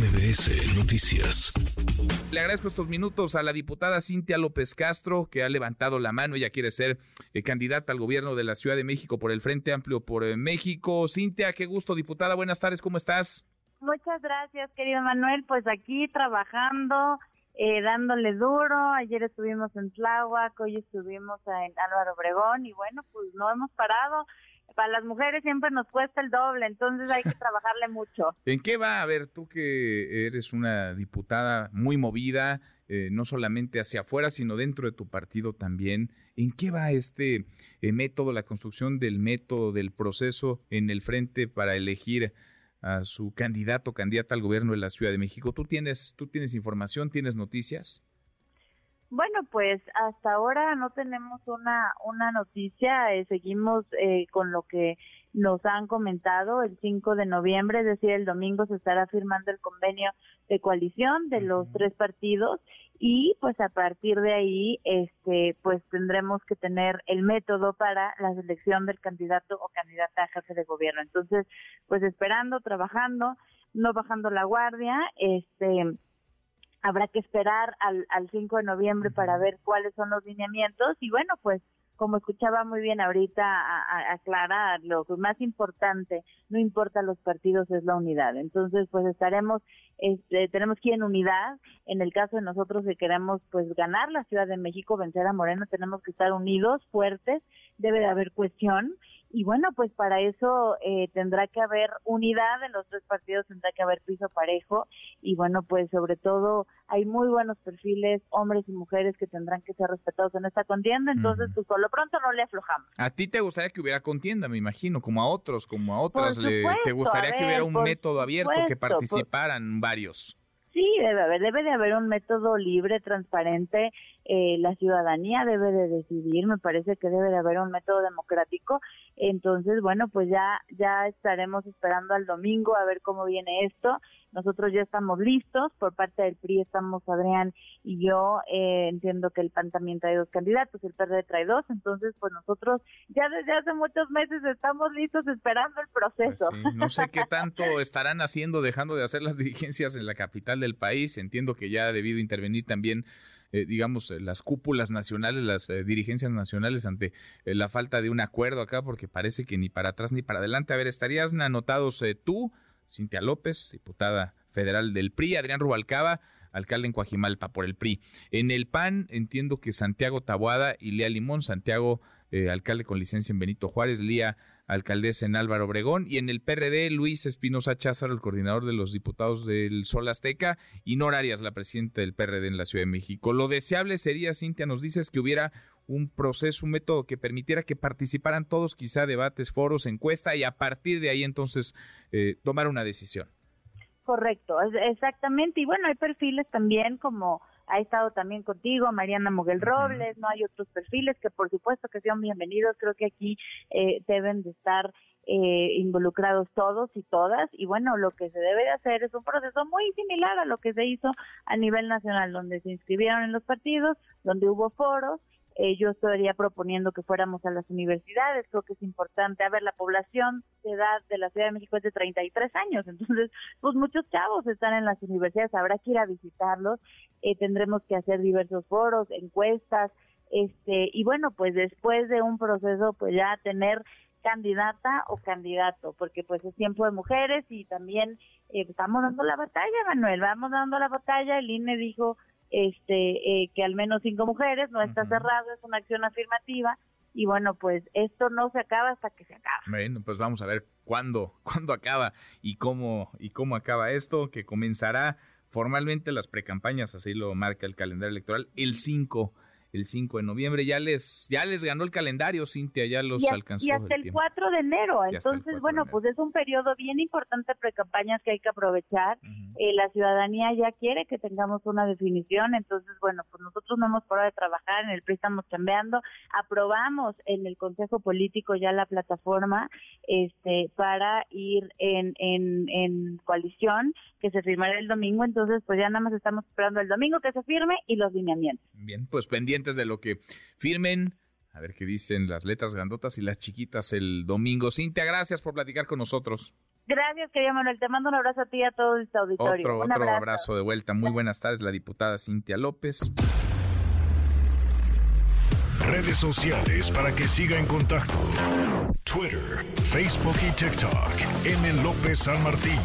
MBS Noticias. Le agradezco estos minutos a la diputada Cintia López Castro, que ha levantado la mano. Ella quiere ser eh, candidata al gobierno de la Ciudad de México por el Frente Amplio por eh, México. Cintia, qué gusto, diputada. Buenas tardes, ¿cómo estás? Muchas gracias, querido Manuel. Pues aquí trabajando, eh, dándole duro. Ayer estuvimos en Tláhuac, hoy estuvimos en Álvaro Obregón y bueno, pues no hemos parado para las mujeres siempre nos cuesta el doble, entonces hay que trabajarle mucho. ¿En qué va? A ver, tú que eres una diputada muy movida, eh, no solamente hacia afuera, sino dentro de tu partido también, ¿en qué va este eh, método, la construcción del método, del proceso en el frente para elegir a su candidato, candidata al gobierno de la Ciudad de México? ¿Tú tienes, tú tienes información, tienes noticias? Bueno, pues hasta ahora no tenemos una, una noticia, eh, seguimos eh, con lo que nos han comentado el 5 de noviembre, es decir, el domingo se estará firmando el convenio de coalición de los tres partidos y pues a partir de ahí este pues tendremos que tener el método para la selección del candidato o candidata a jefe de gobierno. Entonces, pues esperando, trabajando, no bajando la guardia, este habrá que esperar al, al 5 de noviembre para ver cuáles son los lineamientos y bueno, pues como escuchaba muy bien ahorita a, Clara, lo más importante, no importa los partidos, es la unidad. Entonces, pues estaremos, este, tenemos que ir en unidad. En el caso de nosotros que queremos, pues ganar la Ciudad de México, vencer a Moreno, tenemos que estar unidos, fuertes, debe de haber cuestión y bueno, pues para eso eh, tendrá que haber unidad en los tres partidos, tendrá que haber piso parejo y bueno, pues sobre todo hay muy buenos perfiles, hombres y mujeres que tendrán que ser respetados en esta contienda, entonces pues por lo pronto no le aflojamos. A ti te gustaría que hubiera contienda, me imagino, como a otros, como a otras, te gustaría que hubiera un método abierto, que participaran varios. Sí, debe haber, debe de haber un método libre, transparente. Eh, la ciudadanía debe de decidir. Me parece que debe de haber un método democrático. Entonces, bueno, pues ya ya estaremos esperando al domingo a ver cómo viene esto. Nosotros ya estamos listos. Por parte del PRI estamos Adrián y yo. Eh, entiendo que el PAN también trae dos candidatos, el PRD trae dos. Entonces, pues nosotros ya desde hace muchos meses estamos listos esperando el proceso. Pues no sé qué tanto estarán haciendo, dejando de hacer las dirigencias en la capital del país. Entiendo que ya ha debido intervenir también eh, digamos, eh, las cúpulas nacionales, las eh, dirigencias nacionales ante la falta de un acuerdo acá, porque parece que ni para atrás ni para adelante. A ver, estarías anotados tú, Cintia López, diputada federal del PRI, Adrián Rubalcaba, alcalde en Coajimalpa por el PRI. En el PAN entiendo que Santiago Tabuada y Lía Limón, Santiago alcalde con licencia en Benito Juárez, Lía alcaldesa en Álvaro Obregón, y en el PRD, Luis Espinosa Cházaro, el coordinador de los diputados del Sol Azteca, y Nora Arias, la presidenta del PRD en la Ciudad de México. Lo deseable sería, Cintia, nos dices que hubiera un proceso, un método que permitiera que participaran todos, quizá debates, foros, encuesta, y a partir de ahí entonces eh, tomar una decisión. Correcto, exactamente. Y bueno, hay perfiles también como ha estado también contigo Mariana Moguel Robles, no hay otros perfiles que por supuesto que sean bienvenidos, creo que aquí eh, deben de estar eh, involucrados todos y todas y bueno, lo que se debe de hacer es un proceso muy similar a lo que se hizo a nivel nacional, donde se inscribieron en los partidos, donde hubo foros, eh, yo estaría proponiendo que fuéramos a las universidades, creo que es importante. A ver, la población de edad de la Ciudad de México es de 33 años, entonces, pues muchos chavos están en las universidades, habrá que ir a visitarlos, eh, tendremos que hacer diversos foros, encuestas, este, y bueno, pues después de un proceso, pues ya tener candidata o candidato, porque pues es tiempo de mujeres y también eh, estamos dando la batalla, Manuel, vamos dando la batalla, el INE dijo este eh, que al menos cinco mujeres, no está cerrado, es una acción afirmativa y bueno, pues esto no se acaba hasta que se acaba. Bueno, pues vamos a ver cuándo, cuándo acaba y cómo y cómo acaba esto, que comenzará formalmente las precampañas, así lo marca el calendario electoral, el 5 el 5 de noviembre. Ya les ya les ganó el calendario, Cintia, ya los alcanzó. Y hasta el, 4 de enero. Entonces, bueno, pues es un periodo bien importante pre-campañas que hay que aprovechar. Eh, la ciudadanía ya quiere que tengamos una definición. Entonces, bueno, pues nosotros no hemos parado de trabajar. En el PRI estamos cambiando. Aprobamos en el Consejo Político ya la plataforma este para ir en, en, en coalición que se firmará el domingo. Entonces, pues ya nada más estamos esperando el domingo que se firme y los lineamientos. Bien, pues pendiente de lo que firmen. A ver qué dicen las letras grandotas y las chiquitas el domingo. Cintia, gracias por platicar con nosotros. Gracias, querido Manuel. Te mando un abrazo a ti y a todo este auditorio. Otro, otro abrazo. de vuelta. Muy buenas tardes, la diputada Cintia López. Redes sociales para que siga en contacto: Twitter, Facebook y TikTok. M. López San Martín.